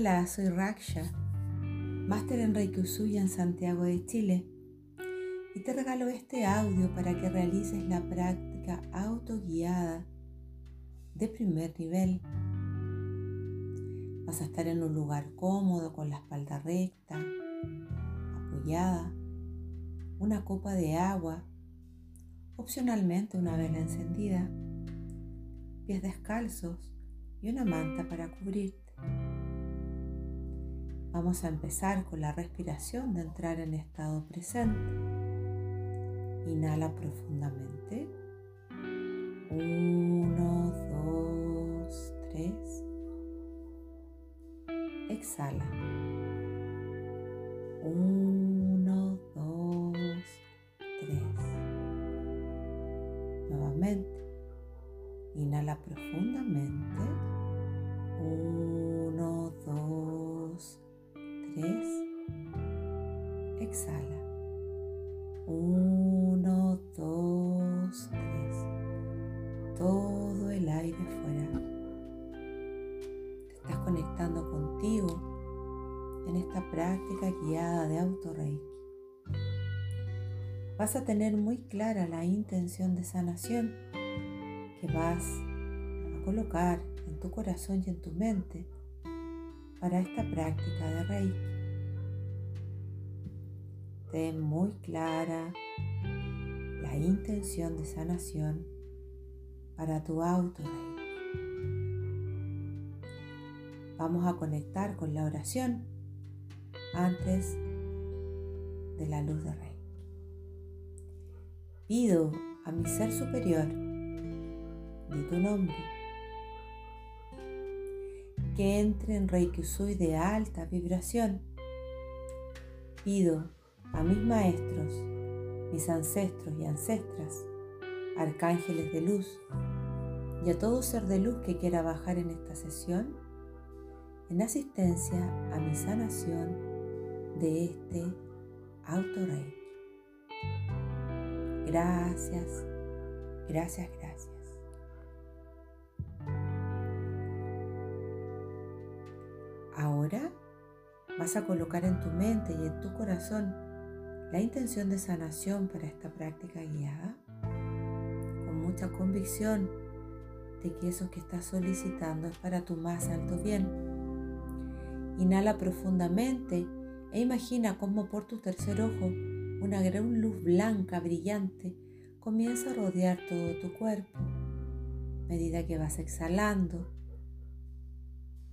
Hola, soy Raksha, máster en Reiki Usui en Santiago de Chile, y te regalo este audio para que realices la práctica autoguiada de primer nivel. Vas a estar en un lugar cómodo con la espalda recta, apoyada, una copa de agua, opcionalmente una vela encendida, pies descalzos y una manta para cubrirte. Vamos a empezar con la respiración de entrar en estado presente. Inhala profundamente. Uno, dos, tres. Exhala. Uno, dos, tres. Nuevamente. Inhala profundamente. Conectando contigo en esta práctica guiada de autorreiki. Vas a tener muy clara la intención de sanación que vas a colocar en tu corazón y en tu mente para esta práctica de Reiki. Ten muy clara la intención de sanación para tu auto Vamos a conectar con la oración antes de la luz de Reiki. Pido a mi ser superior di tu nombre. Que entre en Reiki Usui de alta vibración. Pido a mis maestros, mis ancestros y ancestras, arcángeles de luz, y a todo ser de luz que quiera bajar en esta sesión, en asistencia a mi sanación de este auto Reiki. Gracias, gracias, gracias. Ahora vas a colocar en tu mente y en tu corazón la intención de sanación para esta práctica guiada, con mucha convicción de que eso que estás solicitando es para tu más alto bien. Inhala profundamente e imagina cómo por tu tercer ojo una gran luz blanca brillante comienza a rodear todo tu cuerpo. A medida que vas exhalando,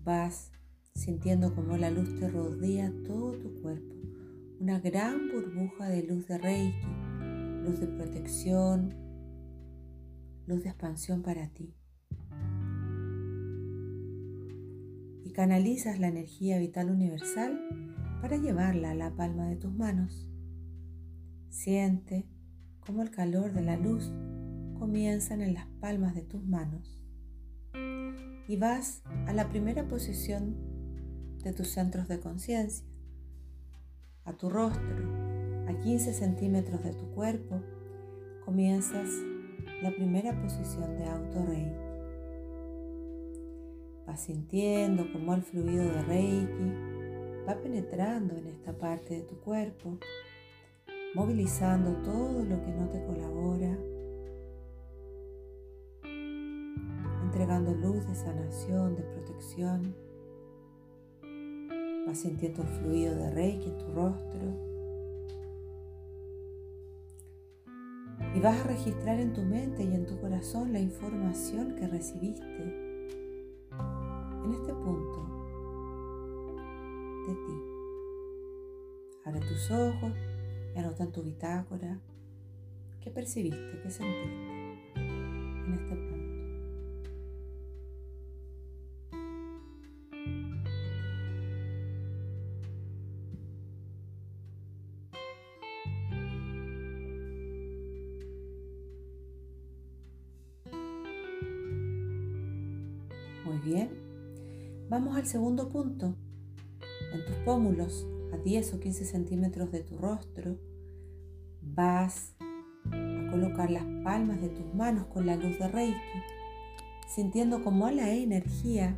vas sintiendo como la luz te rodea todo tu cuerpo. Una gran burbuja de luz de Reiki, luz de protección, luz de expansión para ti. Canalizas la energía vital universal para llevarla a la palma de tus manos. Siente cómo el calor de la luz comienza en las palmas de tus manos. Y vas a la primera posición de tus centros de conciencia, a tu rostro, a 15 centímetros de tu cuerpo, comienzas la primera posición de auto Reiki. Vas sintiendo cómo el fluido de Reiki va penetrando en esta parte de tu cuerpo, movilizando todo lo que no te colabora, entregando luz de sanación, de protección Vas sintiendo el fluido de Reiki en tu rostro. Y vas a registrar en tu mente y en tu corazón la información que recibiste en este punto de ti. Abre tus ojos y anota en tu bitácora qué percibiste, qué sentiste en este punto. Vamos al segundo punto. En tus pómulos, a 10 o 15 centímetros de tu rostro, vas a colocar las palmas de tus manos con la luz de Reiki, sintiendo como la energía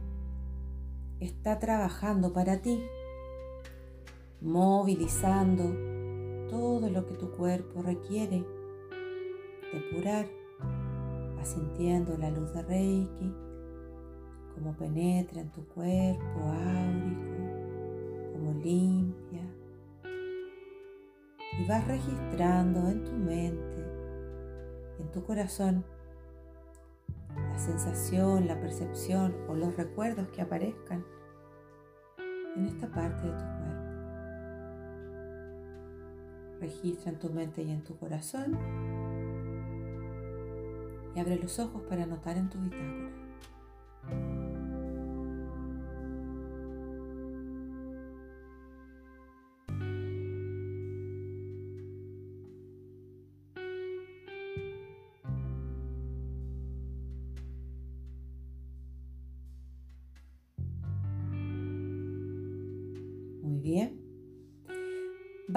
está trabajando para ti, movilizando todo lo que tu cuerpo requiere depurar. Vas sintiendo la luz de Reiki, cómo penetra en tu cuerpo áurico, cómo limpia. Y vas registrando en tu mente, en tu corazón, la sensación, la percepción o los recuerdos que aparezcan en esta parte de tu cuerpo. Registra en tu mente y en tu corazón y abre los ojos para anotar en tu bitácora.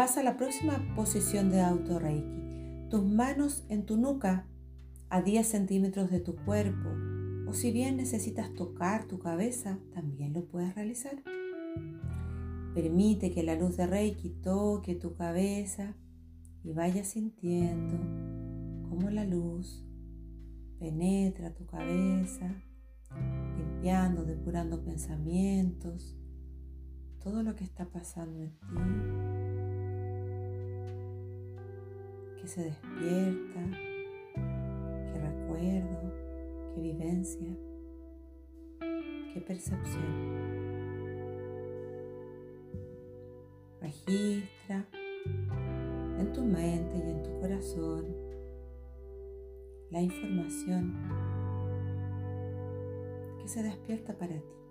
Vas a la próxima posición de auto reiki. Tus manos en tu nuca a 10 centímetros de tu cuerpo. O si bien necesitas tocar tu cabeza, también lo puedes realizar. Permite que la luz de Reiki toque tu cabeza y vaya sintiendo cómo la luz penetra tu cabeza, limpiando, depurando pensamientos, todo lo que está pasando en ti que se despierta, qué recuerdo, qué vivencia, qué percepción. Registra en tu mente y en tu corazón la información que se despierta para ti.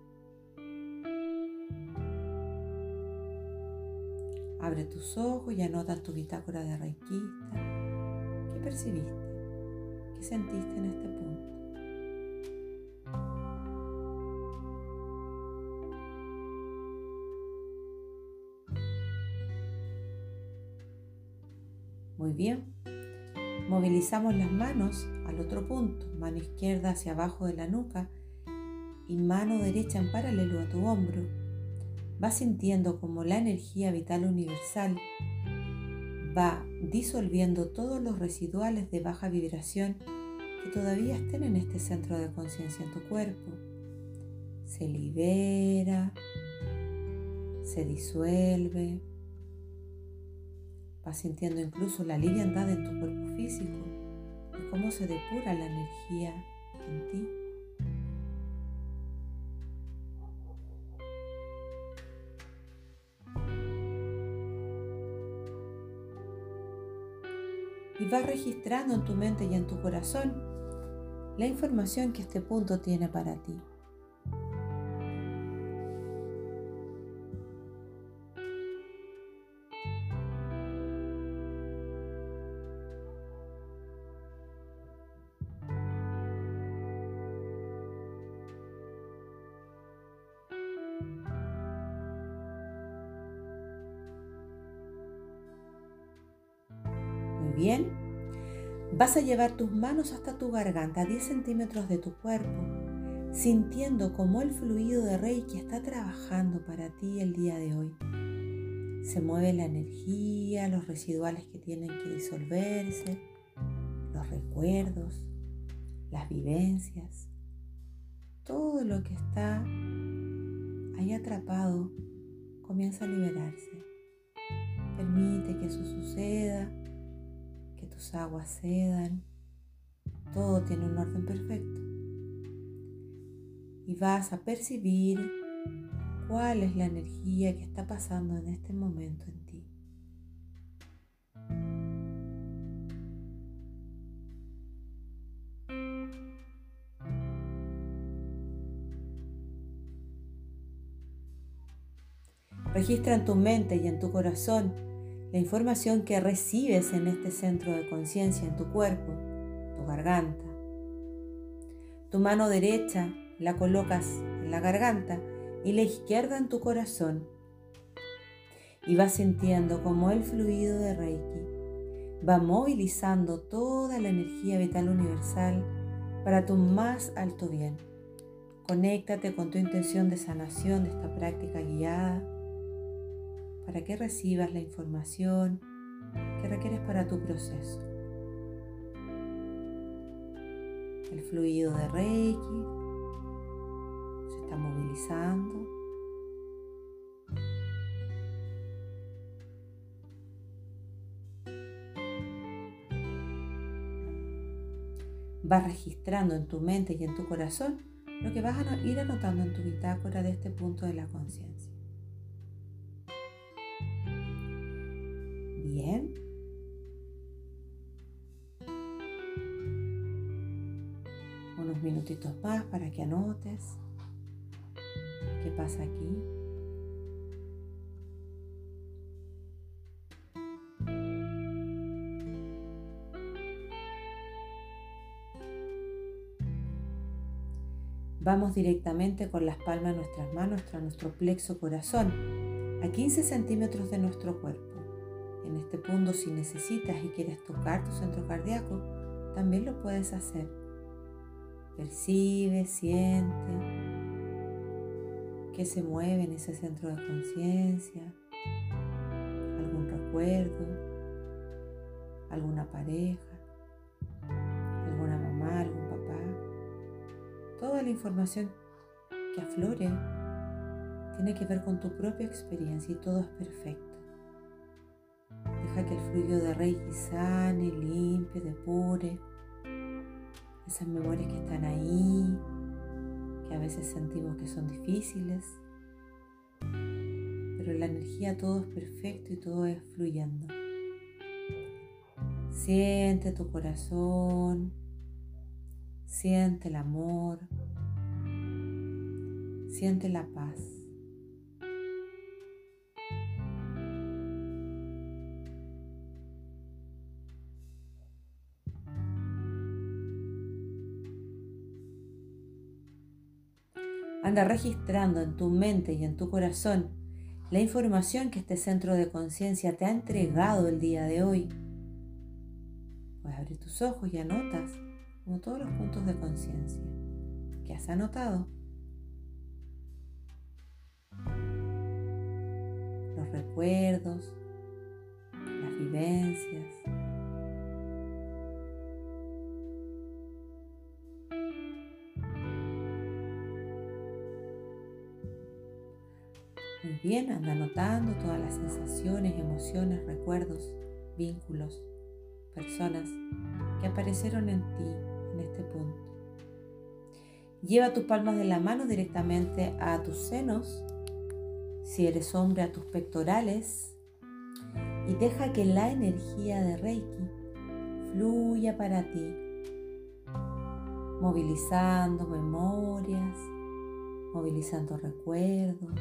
Abre tus ojos y anota tu bitácora de reikista qué percibiste, qué sentiste en este punto. Muy bien. Movilizamos las manos al otro punto, mano izquierda hacia abajo de la nuca y mano derecha en paralelo a tu hombro vas sintiendo como la energía vital universal va disolviendo todos los residuales de baja vibración que todavía estén en este centro de conciencia en tu cuerpo. Se libera, se disuelve. Vas sintiendo incluso la liviandad en tu cuerpo físico y cómo se depura la energía en ti. Y vas registrando en tu mente y en tu corazón la información que este punto tiene para ti. bien, vas a llevar tus manos hasta tu garganta, a 10 centímetros de tu cuerpo, sintiendo cómo el fluido de Reiki está trabajando para ti el día de hoy. Se mueve la energía, los residuales que tienen que disolverse, los recuerdos, las vivencias, todo lo que está ahí atrapado comienza a liberarse. Permite que eso suceda tus aguas cedan, todo tiene un orden perfecto. Y vas a percibir cuál es la energía que está pasando en este momento en ti. Registra en tu mente y en tu corazón la información que recibes en este centro de conciencia, en tu cuerpo, tu garganta. Tu mano derecha la colocas en la garganta y la izquierda en tu corazón. Y vas sintiendo como el fluido de Reiki va movilizando toda la energía vital universal para tu más alto bien, Conéctate con tu intención de sanación de esta práctica guiada para que recibas la información que requieres para tu proceso. El fluido de Reiki se está movilizando. Vas registrando en tu mente y en tu corazón lo que vas a ir anotando en tu bitácora de este punto de la conciencia. Más para que anotes qué pasa aquí. Vamos directamente con las palmas de nuestras manos a nuestro plexo corazón, a 15 centímetros de nuestro cuerpo. En este punto, si necesitas y quieres tocar tu centro cardíaco, también lo puedes hacer. Percibe, siente qué se mueve en ese centro de conciencia, algún recuerdo, alguna pareja, alguna mamá, algún Toda la información que aflore tiene que ver con tu propia experiencia y todo es perfecto. Deja que el fluido de Reiki sane, limpie, depure esas memorias que están ahí, que a veces sentimos que son difíciles, pero la energía todo es perfecto y todo es fluyendo. Siente tu corazón, Siente el amor, siente la paz. Anda registrando en tu mente y en tu corazón la información que este centro de conciencia te ha entregado el día de hoy. Puedes abrir tus ojos y anotas como todos los puntos de conciencia que has anotado. Los recuerdos, las vivencias. Bien, anda anotando todas las sensaciones, emociones, recuerdos, vínculos, personas que aparecieron en ti en este punto. Lleva tus palmas de la mano directamente a tus senos, si eres hombre a tus pectorales, y deja que la energía de Reiki fluya para ti, movilizando memorias, movilizando recuerdos.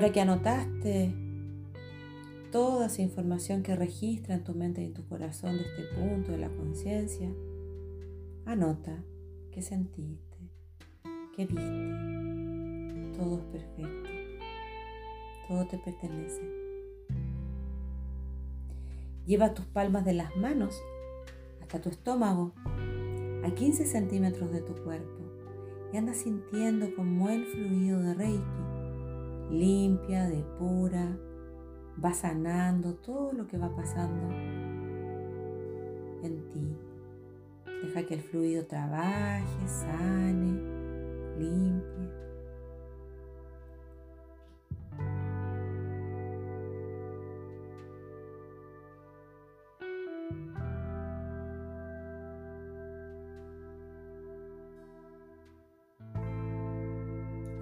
Ahora que anotaste toda esa información que registra en tu mente y en tu corazón de este punto de la conciencia, anota qué sentiste, qué viste. Todo es perfecto. Todo te pertenece. Lleva tus palmas de las manos hasta tu estómago, a 15 centímetros de tu cuerpo y anda sintiendo como el fluido de Reiki limpia, depura, va sanando todo lo que va pasando en ti. Deja que el fluido trabaje, sane, limpie.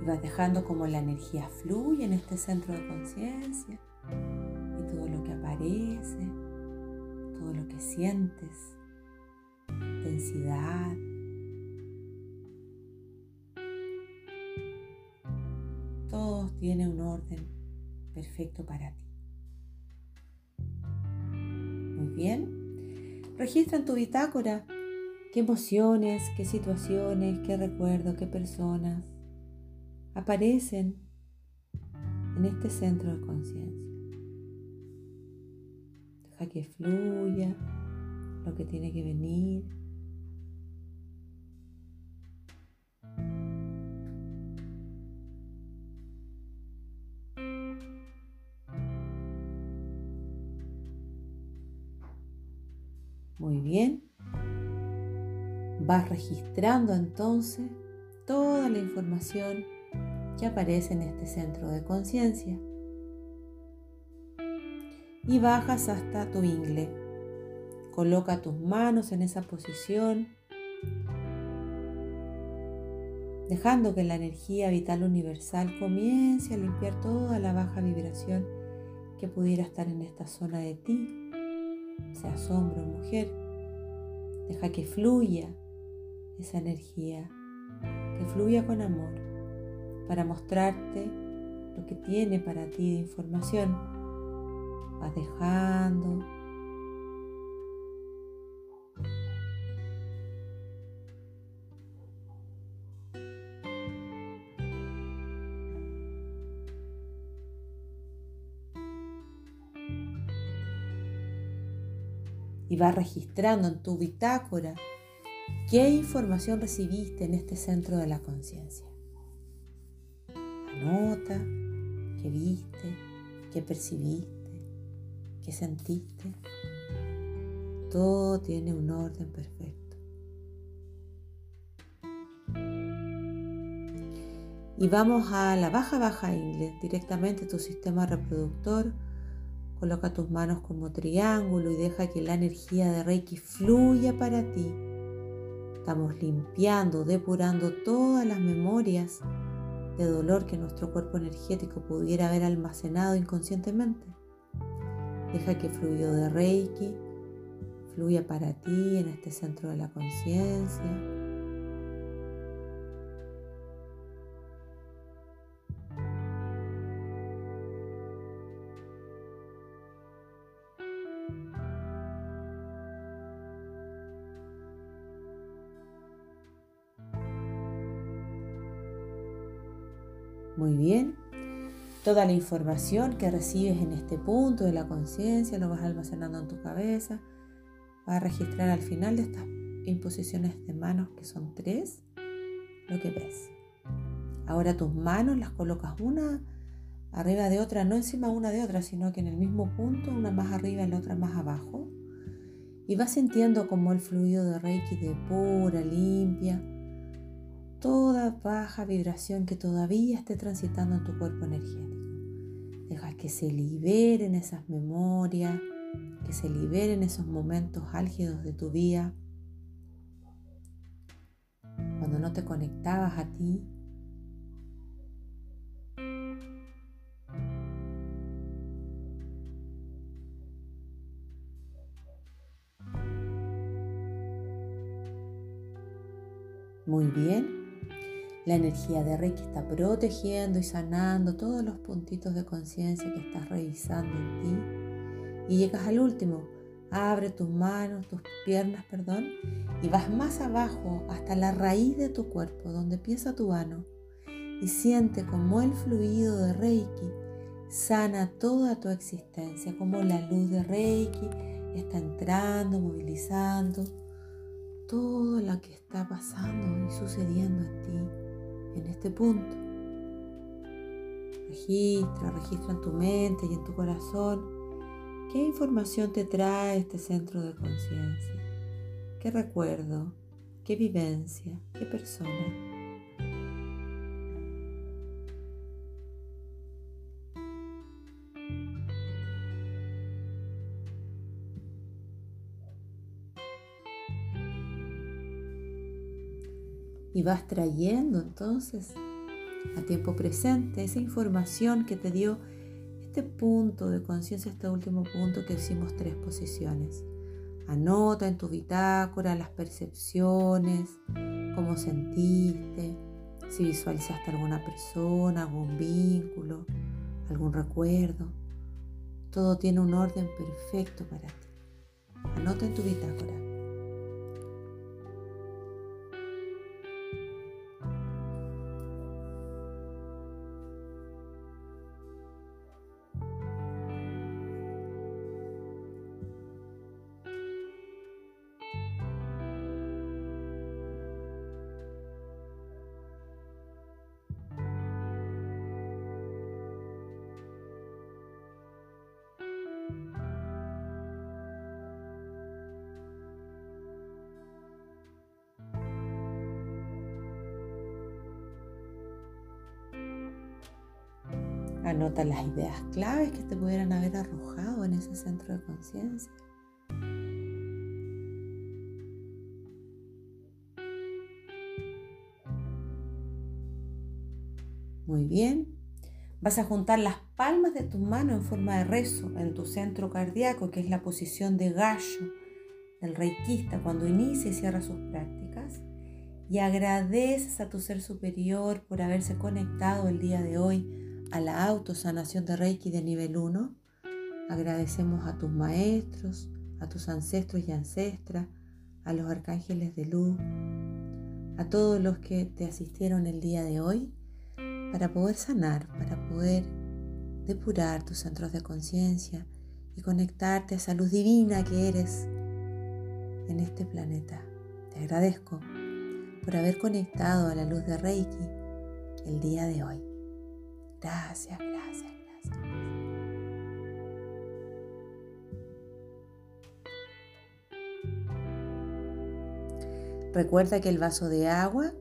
Vas dejando como la energía fluye en este centro de conciencia y todo lo que aparece, todo lo que sientes, densidad. Todo tiene un orden perfecto para ti. Muy bien. Registra en tu bitácora qué emociones, qué situaciones, qué recuerdos, qué personas aparecen en este centro de conciencia. Deja que fluya lo que tiene que venir. Muy bien. Vas registrando entonces toda la información que aparece en este centro de conciencia. Y bajas hasta tu ingle. Coloca tus manos en esa posición, dejando que la energía vital universal comience a limpiar toda la baja vibración que pudiera estar en esta zona de ti sea hombre o mujer. Deja que fluya esa energía, que fluya con amor, para mostrarte lo que tiene para ti de información. Vas dejando y vas registrando en tu bitácora qué información recibiste en este centro de la conciencia. Anota qué viste, qué percibiste, qué sentiste. Todo tiene un orden perfecto. Y vamos a la baja baja inglés, directamente tu sistema reproductor Coloca tus manos como triángulo y deja que la energía de Reiki fluya para ti. Estamos limpiando, depurando todas las memorias de dolor que nuestro cuerpo energético pudiera haber almacenado inconscientemente. Deja que fluyo de Reiki fluya para ti en este centro de la conciencia. Muy bien. Toda la información que recibes en este punto de la conciencia lo vas almacenando en tu cabeza. Vas a registrar al final de estas imposiciones de manos, que son tres, lo que ves. Ahora tus manos las colocas una arriba de otra, no encima una de otra, sino que en el mismo punto, una más arriba y la otra más abajo. Y vas sintiendo como el fluido de Reiki de pura, limpia, baja vibración que todavía esté transitando en tu cuerpo energético. Deja que se liberen esas memorias, que se liberen esos momentos álgidos de tu vida, cuando no te conectabas a ti. Muy bien. La energía de Reiki está protegiendo y sanando todos los puntitos de conciencia que estás revisando en ti. Y llegas al último. Abre tus manos, tus piernas, perdón, y vas más abajo hasta la raíz de tu cuerpo, donde empieza tu mano. Y siente como el fluido de Reiki sana toda tu existencia, como la luz de Reiki está entrando, movilizando todo lo que está pasando y sucediendo en ti en este punto. Registra, registra en tu mente y en tu corazón qué información te trae este centro de conciencia, qué recuerdo, qué vivencia, qué persona. Y vas trayendo entonces a tiempo presente esa información que te dio este punto de conciencia, este último punto que hicimos tres posiciones. Anota en tu bitácora las percepciones, cómo sentiste, si visualizaste alguna persona, algún vínculo, algún recuerdo. Todo tiene un orden perfecto para ti. Anota en tu bitácora. Anota las ideas claves que te pudieran haber arrojado en ese centro de conciencia. Muy bien. Vas a juntar las palmas de tus manos en forma de rezo en tu centro cardíaco, que es la posición de gallo del reikista cuando inicia y cierra sus prácticas. Y agradeces a tu ser superior por haberse conectado el día de hoy a la autosanación de Reiki de nivel 1. Agradecemos a tus maestros, a tus ancestros y ancestras, a los arcángeles de luz, a todos los que te asistieron el día de hoy para poder sanar, para poder depurar tus centros de conciencia y conectarte a esa luz divina que eres en este planeta. Te agradezco por haber conectado a la luz de Reiki el día de hoy. Gracias, gracias, gracias. Recuerda que el vaso de agua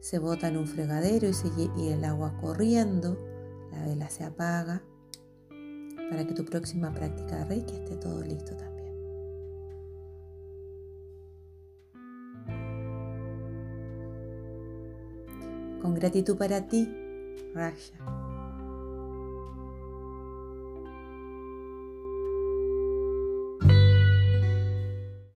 se bota en un fregadero y, el agua corriendo, la vela se apaga para que tu próxima práctica de Reiki esté todo listo también. Con gratitud para ti, Raksha.